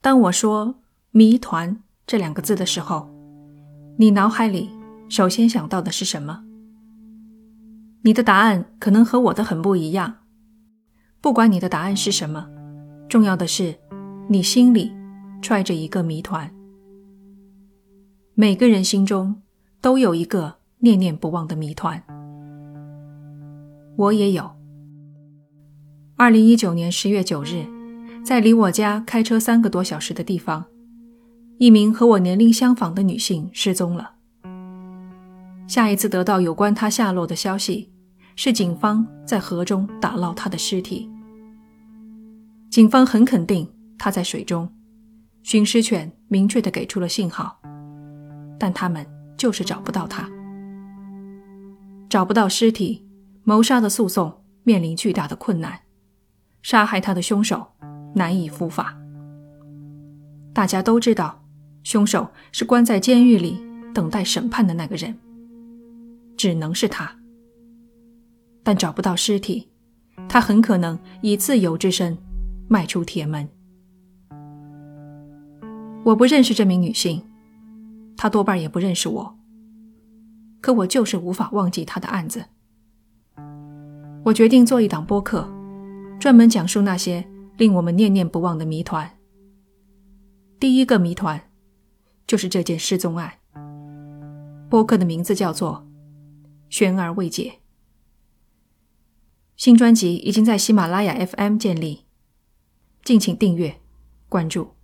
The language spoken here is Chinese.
当我说“谜团”这两个字的时候，你脑海里首先想到的是什么？你的答案可能和我的很不一样。不管你的答案是什么，重要的是你心里揣着一个谜团。每个人心中都有一个念念不忘的谜团，我也有。二零一九年十月九日，在离我家开车三个多小时的地方，一名和我年龄相仿的女性失踪了。下一次得到有关她下落的消息，是警方在河中打捞她的尸体。警方很肯定她在水中，寻尸犬明确的给出了信号。但他们就是找不到他，找不到尸体，谋杀的诉讼面临巨大的困难，杀害他的凶手难以伏法。大家都知道，凶手是关在监狱里等待审判的那个人，只能是他。但找不到尸体，他很可能以自由之身迈出铁门。我不认识这名女性。她多半也不认识我，可我就是无法忘记她的案子。我决定做一档播客，专门讲述那些令我们念念不忘的谜团。第一个谜团就是这件失踪案。播客的名字叫做《悬而未解》。新专辑已经在喜马拉雅 FM 建立，敬请订阅关注。